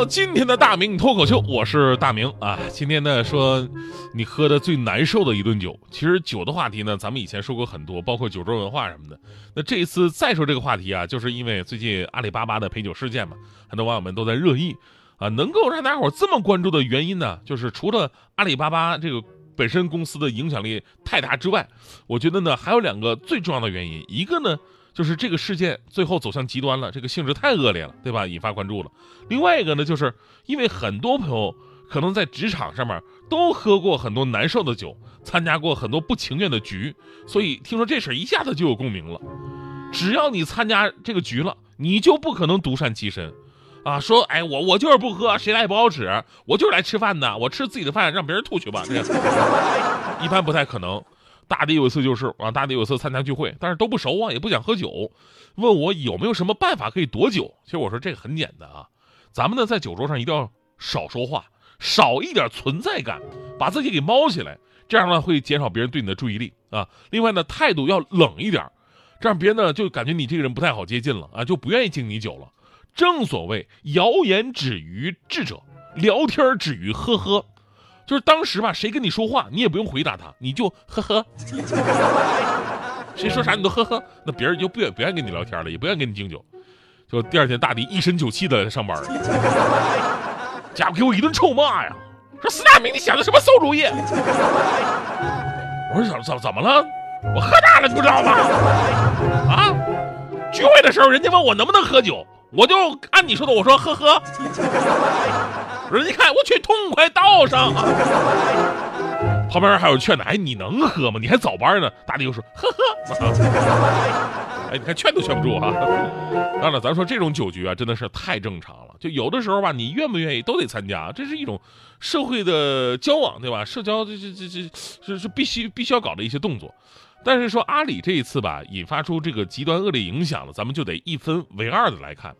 到今天的大明脱口秀，我是大明啊。今天呢，说你喝的最难受的一顿酒。其实酒的话题呢，咱们以前说过很多，包括酒桌文化什么的。那这一次再说这个话题啊，就是因为最近阿里巴巴的陪酒事件嘛，很多网友们都在热议啊。能够让大家伙这么关注的原因呢，就是除了阿里巴巴这个本身公司的影响力太大之外，我觉得呢，还有两个最重要的原因。一个呢。就是这个事件最后走向极端了，这个性质太恶劣了，对吧？引发关注了。另外一个呢，就是因为很多朋友可能在职场上面都喝过很多难受的酒，参加过很多不情愿的局，所以听说这事儿一下子就有共鸣了。只要你参加这个局了，你就不可能独善其身，啊，说哎我我就是不喝，谁来也不好使，我就是来吃饭的，我吃自己的饭让别人吐去吧，这个 一般不太可能。大抵有一次就是啊，大抵有一次参加聚会，但是都不熟啊，也不想喝酒，问我有没有什么办法可以躲酒。其实我说这个很简单啊，咱们呢在酒桌上一定要少说话，少一点存在感，把自己给猫起来，这样呢会减少别人对你的注意力啊。另外呢态度要冷一点，这样别人呢就感觉你这个人不太好接近了啊，就不愿意敬你酒了。正所谓谣言止于智者，聊天止于呵呵。就是当时吧，谁跟你说话，你也不用回答他，你就呵呵。谁说啥你都呵呵，那别人就不愿不愿意跟你聊天了，也不愿意跟你敬酒。就第二天大迪一身酒气的上班，家伙给我一顿臭骂呀，说四大明你想的什么馊主意？我说怎怎怎么了？我喝大了你不知道吗？啊，聚会的时候人家问我能不能喝酒，我就按你说的我说呵呵。人家看我去，痛快倒上。旁边还有劝的，哎，你能喝吗？你还早班呢。大弟又说，呵呵。哎，你看劝都劝不住哈。当然了，咱说这种酒局啊，真的是太正常了。就有的时候吧，你愿不愿意都得参加，这是一种社会的交往，对吧？社交这这这这是是必须必须要搞的一些动作。但是说阿里这一次吧，引发出这个极端恶劣影响了，咱们就得一分为二的来看。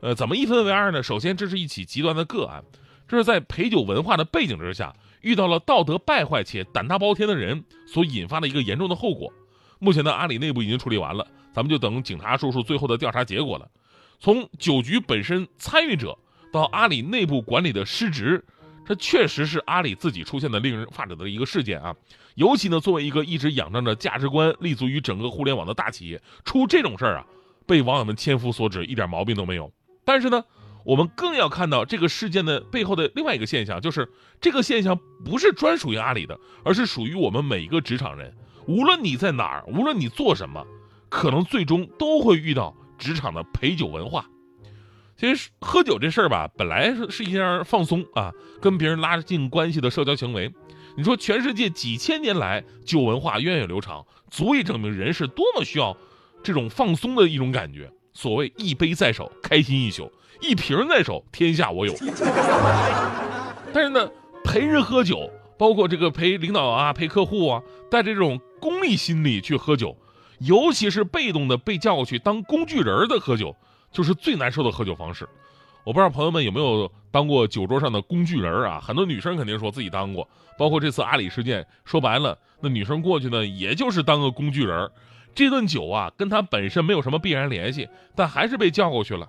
呃，怎么一分为二呢？首先，这是一起极端的个案，这是在陪酒文化的背景之下，遇到了道德败坏且胆大包天的人所引发的一个严重的后果。目前呢，阿里内部已经处理完了，咱们就等警察叔叔最后的调查结果了。从酒局本身参与者到阿里内部管理的失职，这确实是阿里自己出现的令人发指的一个事件啊！尤其呢，作为一个一直仰仗着价值观立足于整个互联网的大企业，出这种事儿啊，被网友们千夫所指，一点毛病都没有。但是呢，我们更要看到这个事件的背后的另外一个现象，就是这个现象不是专属于阿里的，而是属于我们每一个职场人。无论你在哪儿，无论你做什么，可能最终都会遇到职场的陪酒文化。其实喝酒这事儿吧，本来是是一件放松啊，跟别人拉近关系的社交行为。你说全世界几千年来酒文化源远流长，足以证明人是多么需要这种放松的一种感觉。所谓一杯在手，开心一宿；一瓶在手，天下我有。但是呢，陪人喝酒，包括这个陪领导啊、陪客户啊，带着这种功利心理去喝酒，尤其是被动的被叫过去当工具人的喝酒，就是最难受的喝酒方式。我不知道朋友们有没有当过酒桌上的工具人啊？很多女生肯定说自己当过，包括这次阿里事件，说白了，那女生过去呢，也就是当个工具人。这顿酒啊，跟他本身没有什么必然联系，但还是被叫过去了。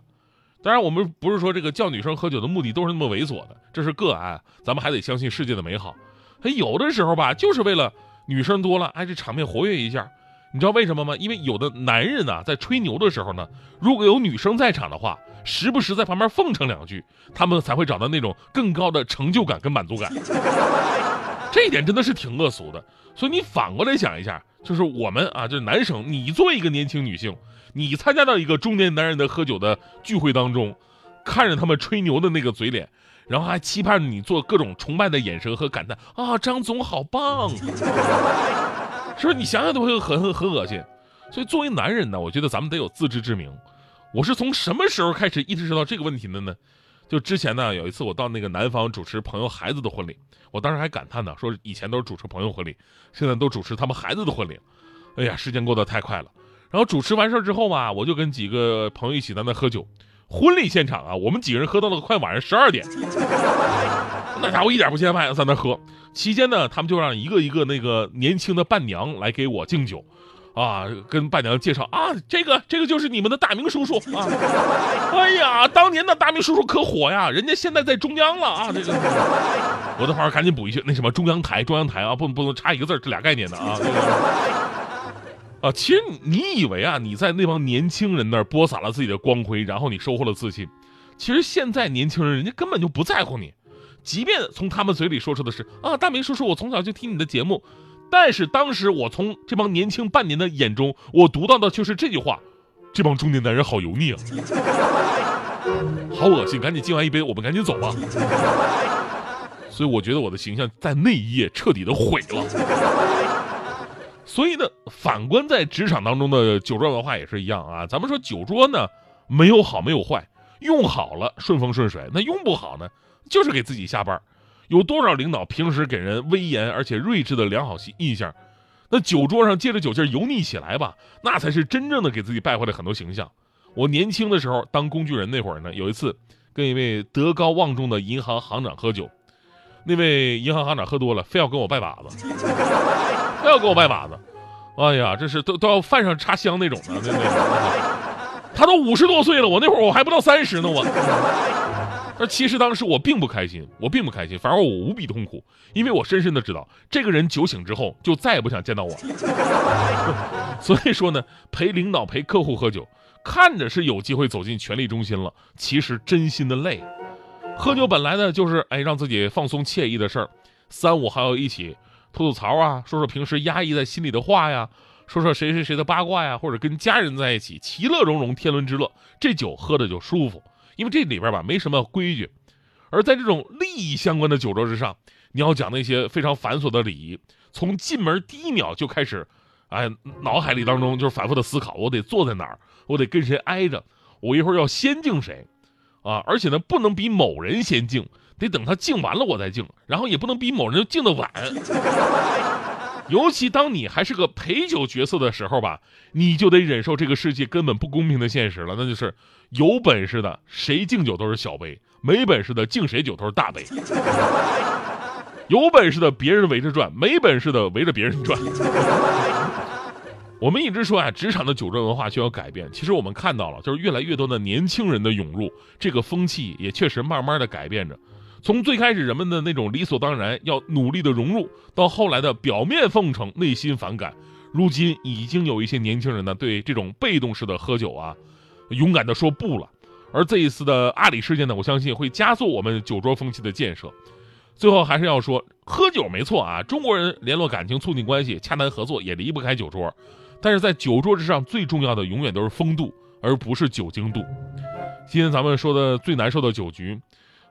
当然，我们不是说这个叫女生喝酒的目的都是那么猥琐的，这是个案，咱们还得相信世界的美好。他有的时候吧，就是为了女生多了，哎，这场面活跃一下。你知道为什么吗？因为有的男人呢，在吹牛的时候呢，如果有女生在场的话，时不时在旁边奉承两句，他们才会找到那种更高的成就感跟满足感。这一点真的是挺恶俗的。所以你反过来想一下。就是我们啊，就是男生，你作为一个年轻女性，你参加到一个中年男人的喝酒的聚会当中，看着他们吹牛的那个嘴脸，然后还期盼着你做各种崇拜的眼神和感叹啊，张总好棒，是不是？你想想都会很很很恶心。所以作为男人呢，我觉得咱们得有自知之明。我是从什么时候开始意识到这个问题的呢？就之前呢，有一次我到那个南方主持朋友孩子的婚礼，我当时还感叹呢，说以前都是主持朋友婚礼，现在都主持他们孩子的婚礼。哎呀，时间过得太快了。然后主持完事儿之后吧，我就跟几个朋友一起在那喝酒。婚礼现场啊，我们几个人喝到了快晚上十二点，那家伙一点不见外，在那喝。期间呢，他们就让一个一个那个年轻的伴娘来给我敬酒，啊，跟伴娘介绍啊，这个这个就是你们的大明叔叔啊。哎呀，当年的大明叔叔可火呀，人家现在在中央了啊。这个，我的话赶紧补一句，那什么中央台，中央台啊，不能不能差一个字，这俩概念的啊。这个啊，其实你以为啊，你在那帮年轻人那儿播撒了自己的光辉，然后你收获了自信。其实现在年轻人，人家根本就不在乎你，即便从他们嘴里说出的是啊，大明叔叔，我从小就听你的节目，但是当时我从这帮年轻半年的眼中，我读到的就是这句话：这帮中年男人好油腻啊，好恶心，赶紧敬完一杯，我们赶紧走吧。所以我觉得我的形象在那一夜彻底的毁了。所以呢，反观在职场当中的酒桌文化也是一样啊。咱们说酒桌呢，没有好没有坏，用好了顺风顺水，那用不好呢，就是给自己下绊。有多少领导平时给人威严而且睿智的良好印象，那酒桌上借着酒劲油腻起来吧，那才是真正的给自己败坏了很多形象。我年轻的时候当工具人那会儿呢，有一次跟一位德高望重的银行行长喝酒，那位银行行长喝多了，非要跟我拜把子。非要跟我拜把子，哎呀，这是都都要饭上插香那种的，那那，他都五十多岁了，我那会儿我还不到三十呢，我。那其实当时我并不开心，我并不开心，反而我无比痛苦，因为我深深的知道，这个人酒醒之后就再也不想见到我。所以说呢，陪领导陪客户喝酒，看着是有机会走进权力中心了，其实真心的累。喝酒本来呢就是哎让自己放松惬意的事儿，三五好友一起。吐吐槽啊，说说平时压抑在心里的话呀，说说谁谁谁的八卦呀，或者跟家人在一起其乐融融，天伦之乐，这酒喝的就舒服。因为这里边吧没什么规矩，而在这种利益相关的酒桌之上，你要讲那些非常繁琐的礼仪，从进门第一秒就开始，哎，脑海里当中就是反复的思考，我得坐在哪儿，我得跟谁挨着，我一会儿要先敬谁，啊，而且呢不能比某人先敬。得等他敬完了我再敬，然后也不能比某人敬的晚。尤其当你还是个陪酒角色的时候吧，你就得忍受这个世界根本不公平的现实了，那就是有本事的谁敬酒都是小杯，没本事的敬谁酒都是大杯。有本事的别人围着转，没本事的围着别人转。我们一直说啊，职场的酒桌文化需要改变。其实我们看到了，就是越来越多的年轻人的涌入，这个风气也确实慢慢的改变着。从最开始人们的那种理所当然要努力的融入，到后来的表面奉承内心反感，如今已经有一些年轻人呢对这种被动式的喝酒啊，勇敢的说不了。而这一次的阿里事件呢，我相信会加速我们酒桌风气的建设。最后还是要说，喝酒没错啊，中国人联络感情、促进关系、洽谈合作也离不开酒桌。但是在酒桌之上，最重要的永远都是风度，而不是酒精度。今天咱们说的最难受的酒局。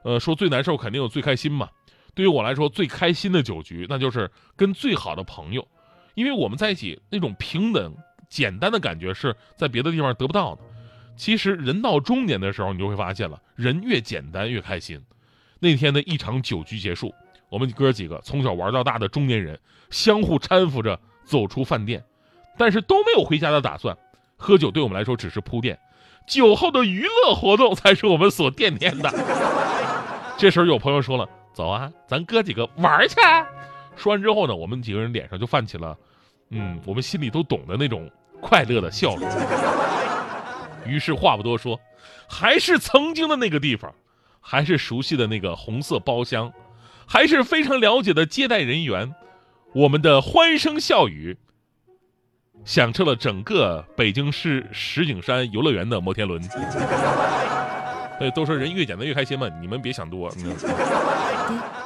呃，说最难受肯定有最开心嘛。对于我来说，最开心的酒局，那就是跟最好的朋友，因为我们在一起那种平等、简单的感觉是在别的地方得不到的。其实人到中年的时候，你就会发现了，人越简单越开心。那天的一场酒局结束，我们哥几个从小玩到大的中年人，相互搀扶着走出饭店，但是都没有回家的打算。喝酒对我们来说只是铺垫，酒后的娱乐活动才是我们所惦念的。这时候有朋友说了：“走啊，咱哥几个玩去。”说完之后呢，我们几个人脸上就泛起了，嗯，我们心里都懂的那种快乐的笑容。于是话不多说，还是曾经的那个地方，还是熟悉的那个红色包厢，还是非常了解的接待人员，我们的欢声笑语，响彻了整个北京市石景山游乐园的摩天轮。对，都说人越简单越开心嘛，你们别想多。